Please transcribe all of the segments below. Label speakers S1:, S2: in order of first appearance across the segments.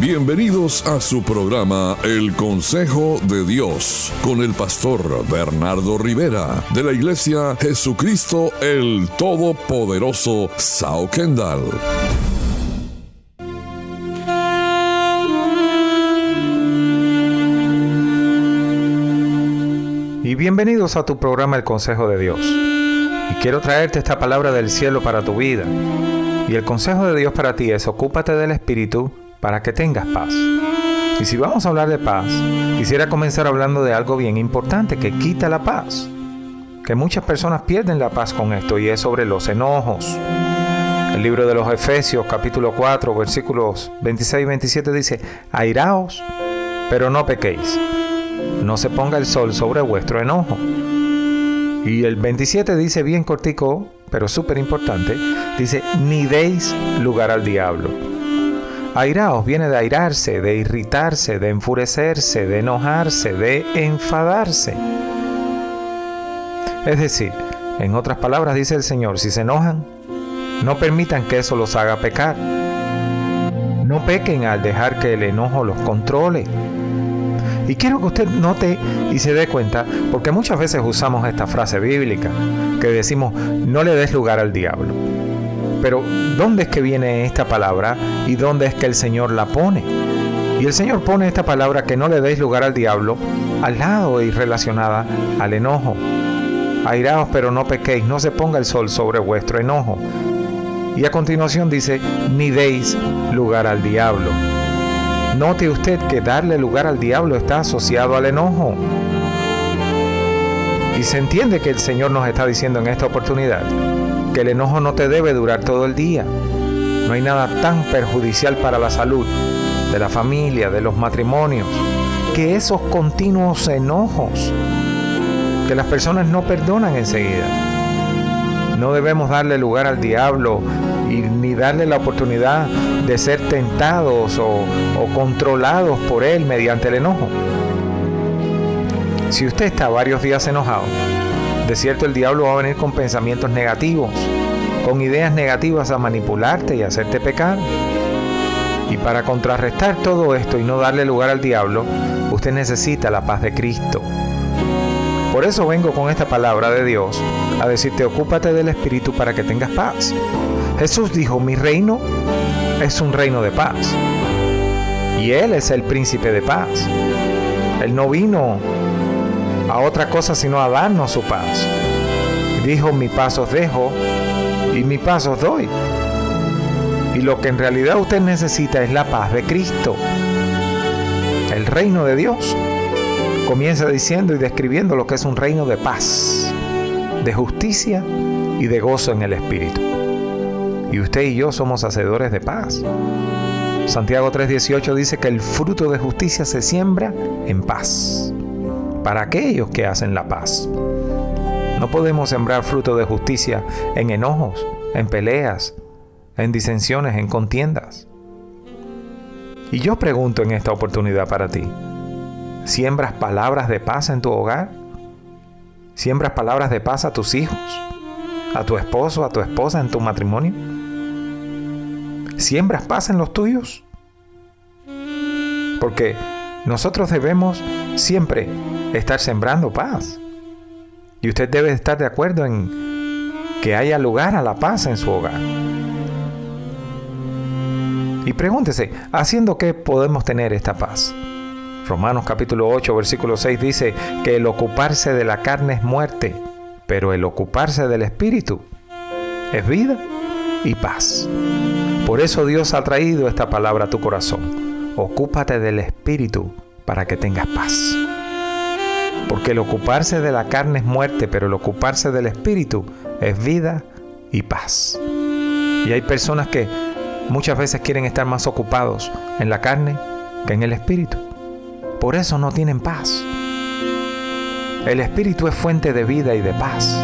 S1: Bienvenidos a su programa El Consejo de Dios con el pastor Bernardo Rivera de la Iglesia Jesucristo el Todopoderoso Sao Kendall.
S2: Y bienvenidos a tu programa El Consejo de Dios. Y quiero traerte esta palabra del cielo para tu vida. Y el consejo de Dios para ti es ocúpate del Espíritu para que tengas paz. Y si vamos a hablar de paz, quisiera comenzar hablando de algo bien importante que quita la paz. Que muchas personas pierden la paz con esto y es sobre los enojos. El libro de los Efesios capítulo 4 versículos 26 y 27 dice, airaos, pero no pequéis. No se ponga el sol sobre vuestro enojo. Y el 27 dice bien cortico, pero súper importante, dice, ni deis lugar al diablo. Airaos viene de airarse, de irritarse, de enfurecerse, de enojarse, de enfadarse. Es decir, en otras palabras dice el Señor, si se enojan, no permitan que eso los haga pecar. No pequen al dejar que el enojo los controle. Y quiero que usted note y se dé cuenta, porque muchas veces usamos esta frase bíblica, que decimos, no le des lugar al diablo. Pero ¿dónde es que viene esta palabra y dónde es que el Señor la pone? Y el Señor pone esta palabra que no le deis lugar al diablo al lado y relacionada al enojo. Airaos pero no pequéis, no se ponga el sol sobre vuestro enojo. Y a continuación dice, ni deis lugar al diablo. Note usted que darle lugar al diablo está asociado al enojo. Y se entiende que el Señor nos está diciendo en esta oportunidad que el enojo no te debe durar todo el día. No hay nada tan perjudicial para la salud de la familia, de los matrimonios, que esos continuos enojos que las personas no perdonan enseguida. No debemos darle lugar al diablo y ni darle la oportunidad de ser tentados o, o controlados por él mediante el enojo. Si usted está varios días enojado, de cierto, el diablo va a venir con pensamientos negativos, con ideas negativas a manipularte y hacerte pecar. Y para contrarrestar todo esto y no darle lugar al diablo, usted necesita la paz de Cristo. Por eso vengo con esta palabra de Dios a decirte, ocúpate del Espíritu para que tengas paz. Jesús dijo, mi reino es un reino de paz. Y Él es el príncipe de paz. Él no vino a otra cosa sino a darnos su paz. Dijo, mi pasos dejo y mi pasos doy. Y lo que en realidad usted necesita es la paz de Cristo. El reino de Dios comienza diciendo y describiendo lo que es un reino de paz, de justicia y de gozo en el Espíritu. Y usted y yo somos hacedores de paz. Santiago 3:18 dice que el fruto de justicia se siembra en paz para aquellos que hacen la paz. No podemos sembrar fruto de justicia en enojos, en peleas, en disensiones, en contiendas. Y yo pregunto en esta oportunidad para ti, ¿siembras palabras de paz en tu hogar? ¿Siembras palabras de paz a tus hijos? ¿A tu esposo, a tu esposa en tu matrimonio? ¿Siembras paz en los tuyos? Porque nosotros debemos siempre estar sembrando paz. Y usted debe estar de acuerdo en que haya lugar a la paz en su hogar. Y pregúntese, ¿haciendo qué podemos tener esta paz? Romanos capítulo 8, versículo 6 dice que el ocuparse de la carne es muerte, pero el ocuparse del espíritu es vida y paz. Por eso Dios ha traído esta palabra a tu corazón. Ocúpate del espíritu para que tengas paz. Porque el ocuparse de la carne es muerte, pero el ocuparse del espíritu es vida y paz. Y hay personas que muchas veces quieren estar más ocupados en la carne que en el espíritu. Por eso no tienen paz. El espíritu es fuente de vida y de paz.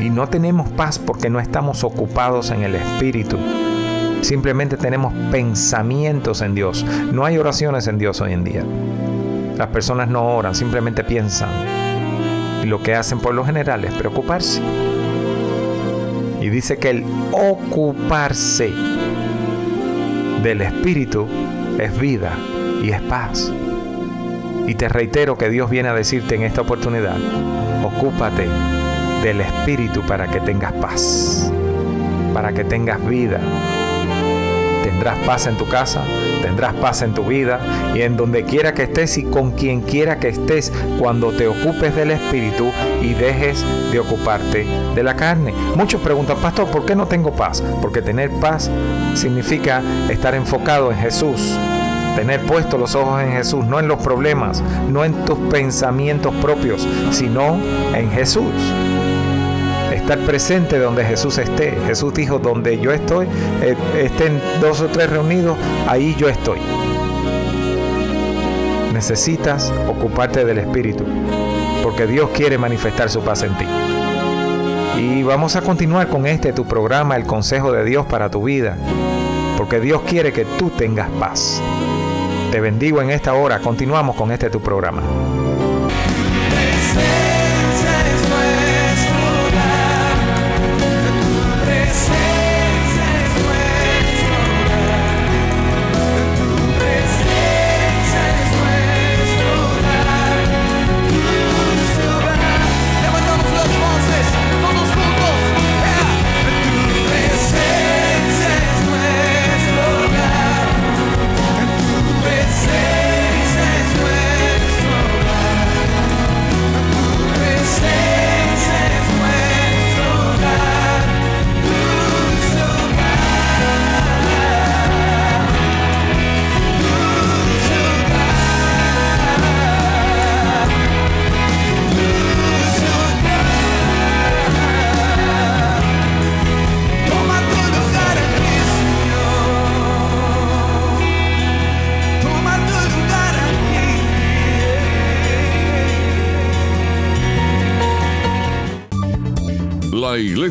S2: Y no tenemos paz porque no estamos ocupados en el espíritu. Simplemente tenemos pensamientos en Dios. No hay oraciones en Dios hoy en día. Las personas no oran, simplemente piensan. Y lo que hacen por lo general es preocuparse. Y dice que el ocuparse del Espíritu es vida y es paz. Y te reitero que Dios viene a decirte en esta oportunidad, ocúpate del Espíritu para que tengas paz, para que tengas vida. Tendrás paz en tu casa, tendrás paz en tu vida y en donde quiera que estés y con quien quiera que estés cuando te ocupes del Espíritu y dejes de ocuparte de la carne. Muchos preguntan, pastor, ¿por qué no tengo paz? Porque tener paz significa estar enfocado en Jesús tener puestos los ojos en Jesús, no en los problemas, no en tus pensamientos propios, sino en Jesús. Estar presente donde Jesús esté. Jesús dijo, donde yo estoy, eh, estén dos o tres reunidos, ahí yo estoy. Necesitas ocuparte del Espíritu, porque Dios quiere manifestar su paz en ti. Y vamos a continuar con este tu programa, el consejo de Dios para tu vida, porque Dios quiere que tú tengas paz. Te bendigo en esta hora. Continuamos con este tu programa.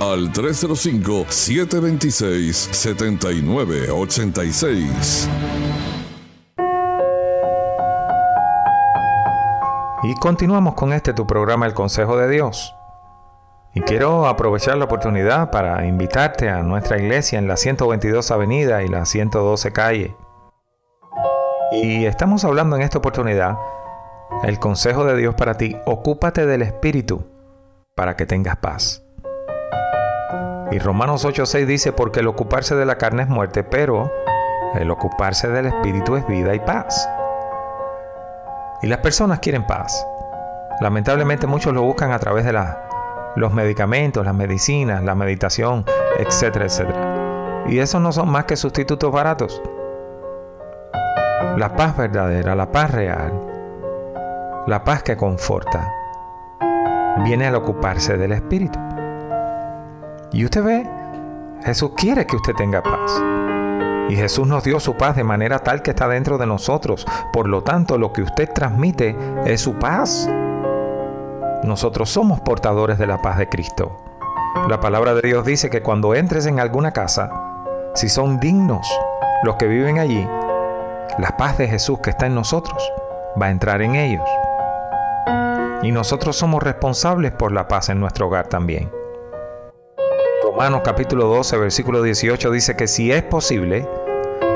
S1: al 305-726-7986.
S2: Y continuamos con este tu programa El Consejo de Dios. Y quiero aprovechar la oportunidad para invitarte a nuestra iglesia en la 122 Avenida y la 112 Calle. Y estamos hablando en esta oportunidad el consejo de Dios para ti. Ocúpate del Espíritu para que tengas paz. Y Romanos 8:6 dice, porque el ocuparse de la carne es muerte, pero el ocuparse del espíritu es vida y paz. Y las personas quieren paz. Lamentablemente muchos lo buscan a través de los medicamentos, las medicinas, la meditación, etcétera, etcétera. Y esos no son más que sustitutos baratos. La paz verdadera, la paz real, la paz que conforta, viene al ocuparse del espíritu. Y usted ve, Jesús quiere que usted tenga paz. Y Jesús nos dio su paz de manera tal que está dentro de nosotros. Por lo tanto, lo que usted transmite es su paz. Nosotros somos portadores de la paz de Cristo. La palabra de Dios dice que cuando entres en alguna casa, si son dignos los que viven allí, la paz de Jesús que está en nosotros va a entrar en ellos. Y nosotros somos responsables por la paz en nuestro hogar también. Romanos capítulo 12, versículo 18 dice que si es posible,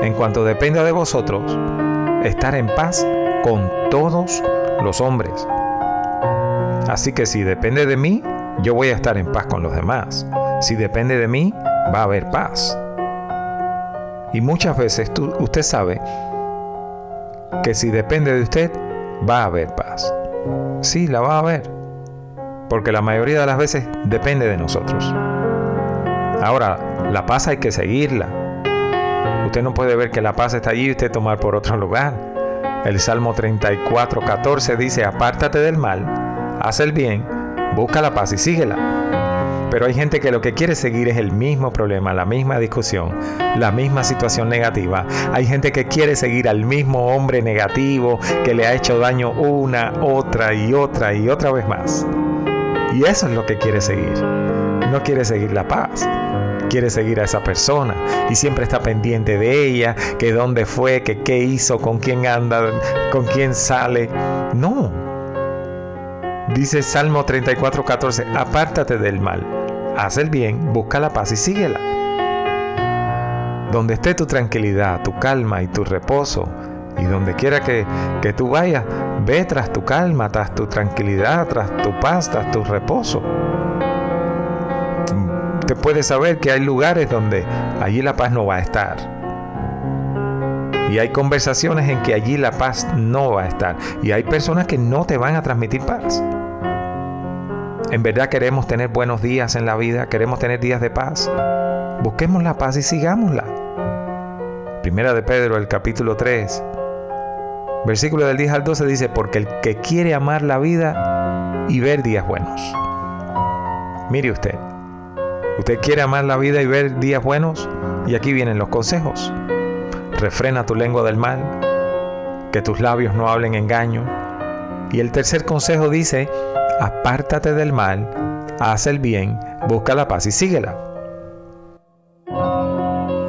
S2: en cuanto dependa de vosotros, estar en paz con todos los hombres. Así que si depende de mí, yo voy a estar en paz con los demás. Si depende de mí, va a haber paz. Y muchas veces usted sabe que si depende de usted, va a haber paz. Sí, la va a haber. Porque la mayoría de las veces depende de nosotros. Ahora, la paz hay que seguirla. Usted no puede ver que la paz está allí y usted tomar por otro lugar. El Salmo 34, 14 dice, apártate del mal, haz el bien, busca la paz y síguela. Pero hay gente que lo que quiere seguir es el mismo problema, la misma discusión, la misma situación negativa. Hay gente que quiere seguir al mismo hombre negativo que le ha hecho daño una, otra y otra y otra vez más. Y eso es lo que quiere seguir. No quiere seguir la paz quiere seguir a esa persona y siempre está pendiente de ella, que dónde fue, que qué hizo, con quién anda, con quién sale. No. Dice Salmo 34, 14, apártate del mal haz el bien, busca la paz y síguela. Donde esté tu tranquilidad, tu calma y tu reposo, y donde quiera que, que tú vayas, ve tras tu calma, tras tu tranquilidad, tras tu paz, tras tu reposo. Te puedes saber que hay lugares donde allí la paz no va a estar. Y hay conversaciones en que allí la paz no va a estar. Y hay personas que no te van a transmitir paz. En verdad queremos tener buenos días en la vida, queremos tener días de paz. Busquemos la paz y sigámosla. Primera de Pedro, el capítulo 3, versículo del 10 al 12 dice, porque el que quiere amar la vida y ver días buenos. Mire usted, usted quiere amar la vida y ver días buenos, y aquí vienen los consejos. Refrena tu lengua del mal, que tus labios no hablen engaño. Y el tercer consejo dice, apártate del mal, haz el bien, busca la paz y síguela.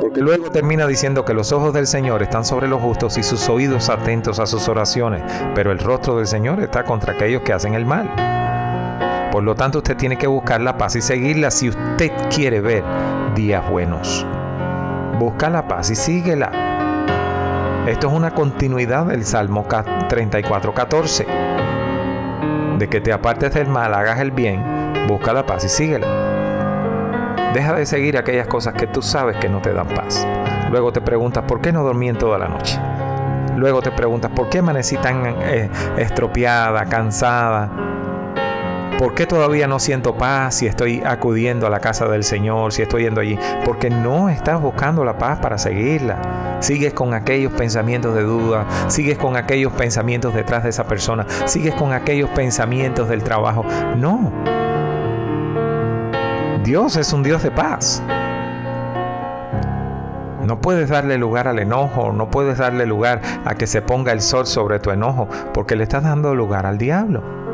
S2: Porque luego termina diciendo que los ojos del Señor están sobre los justos y sus oídos atentos a sus oraciones, pero el rostro del Señor está contra aquellos que hacen el mal. Por lo tanto, usted tiene que buscar la paz y seguirla si usted quiere ver días buenos. Busca la paz y síguela. Esto es una continuidad del Salmo 34:14 de que te apartes del mal, hagas el bien, busca la paz y síguela. Deja de seguir aquellas cosas que tú sabes que no te dan paz. Luego te preguntas por qué no dormí en toda la noche. Luego te preguntas por qué amanecí tan eh, estropeada, cansada, ¿Por qué todavía no siento paz si estoy acudiendo a la casa del Señor, si estoy yendo allí? Porque no estás buscando la paz para seguirla. Sigues con aquellos pensamientos de duda, sigues con aquellos pensamientos detrás de esa persona, sigues con aquellos pensamientos del trabajo. No. Dios es un Dios de paz. No puedes darle lugar al enojo, no puedes darle lugar a que se ponga el sol sobre tu enojo, porque le estás dando lugar al diablo.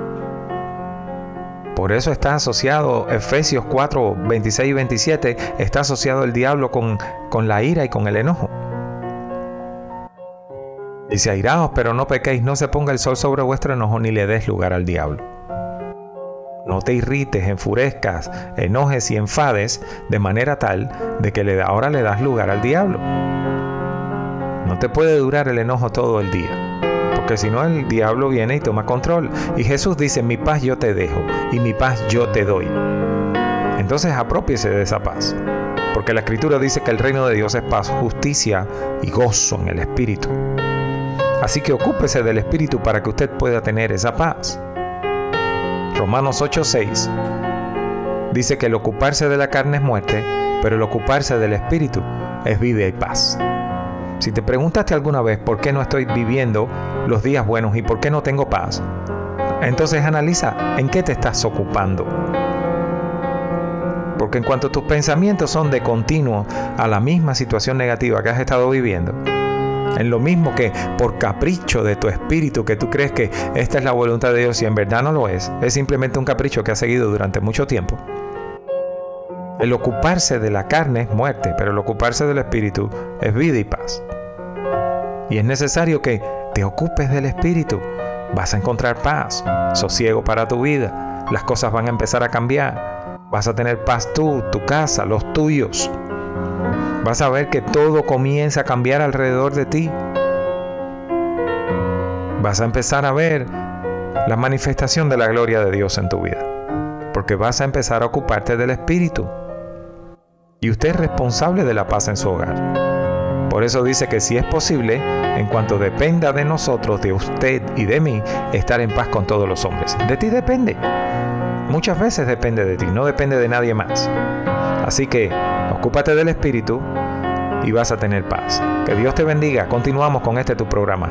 S2: Por eso está asociado Efesios 4, 26 y 27, está asociado el diablo con, con la ira y con el enojo. Dice, airaos, pero no pequéis, no se ponga el sol sobre vuestro enojo ni le des lugar al diablo. No te irrites, enfurezcas, enojes y enfades de manera tal de que le, ahora le das lugar al diablo. No te puede durar el enojo todo el día porque si no el diablo viene y toma control. Y Jesús dice, mi paz yo te dejo y mi paz yo te doy. Entonces apropiese de esa paz, porque la escritura dice que el reino de Dios es paz, justicia y gozo en el Espíritu. Así que ocúpese del Espíritu para que usted pueda tener esa paz. Romanos 8:6 dice que el ocuparse de la carne es muerte, pero el ocuparse del Espíritu es vida y paz. Si te preguntaste alguna vez por qué no estoy viviendo los días buenos y por qué no tengo paz, entonces analiza en qué te estás ocupando. Porque en cuanto tus pensamientos son de continuo a la misma situación negativa que has estado viviendo, en lo mismo que por capricho de tu espíritu que tú crees que esta es la voluntad de Dios y en verdad no lo es, es simplemente un capricho que has seguido durante mucho tiempo. El ocuparse de la carne es muerte, pero el ocuparse del espíritu es vida y paz. Y es necesario que te ocupes del espíritu. Vas a encontrar paz, sosiego para tu vida. Las cosas van a empezar a cambiar. Vas a tener paz tú, tu casa, los tuyos. Vas a ver que todo comienza a cambiar alrededor de ti. Vas a empezar a ver la manifestación de la gloria de Dios en tu vida. Porque vas a empezar a ocuparte del Espíritu y usted es responsable de la paz en su hogar. Por eso dice que si es posible, en cuanto dependa de nosotros, de usted y de mí, estar en paz con todos los hombres. De ti depende. Muchas veces depende de ti, no depende de nadie más. Así que ocúpate del Espíritu y vas a tener paz. Que Dios te bendiga. Continuamos con este tu programa.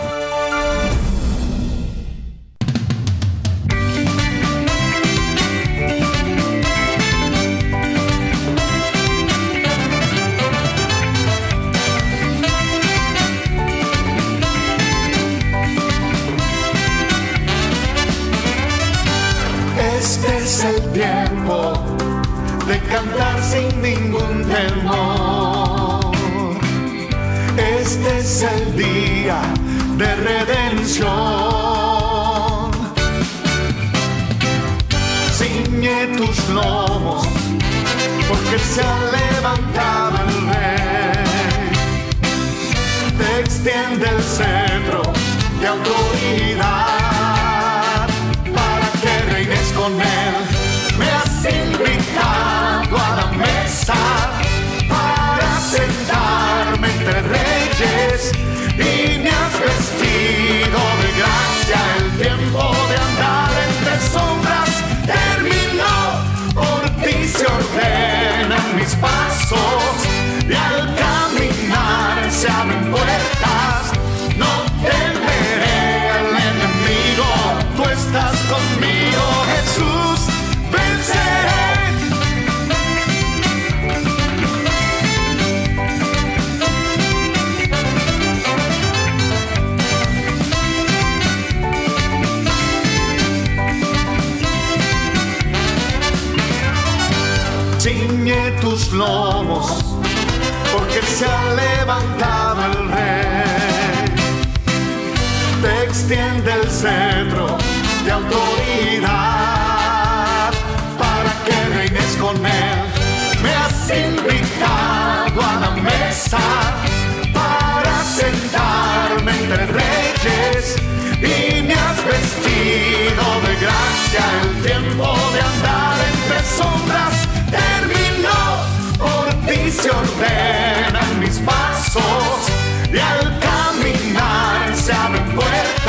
S3: Porque extiende el centro de autoridad para que reines con él. Me has invitado a la mesa para sentarme entre reyes y me has vestido de gracia el tiempo de andar entre sombras se ordenan mis pasos y al caminar se abren puertas.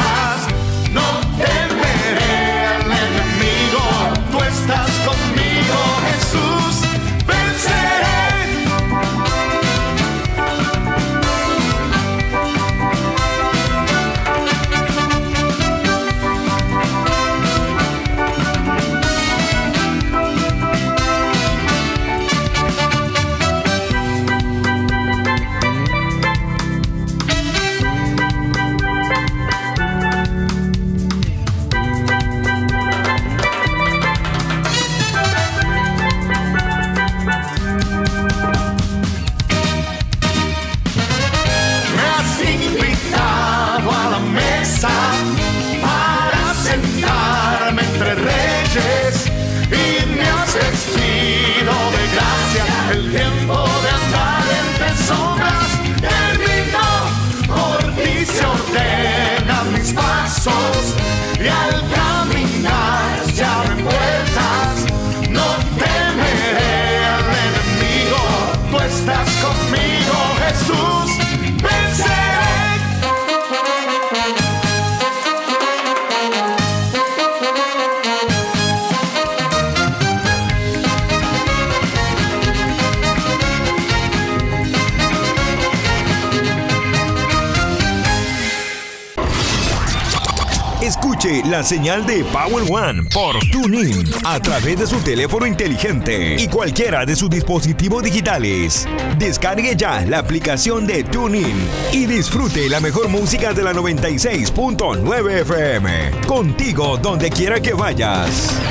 S4: La señal de Power One por TuneIn a través de su teléfono inteligente y cualquiera de sus dispositivos digitales. Descargue ya la aplicación de TuneIn y disfrute la mejor música de la 96.9 FM. Contigo donde quiera que vayas.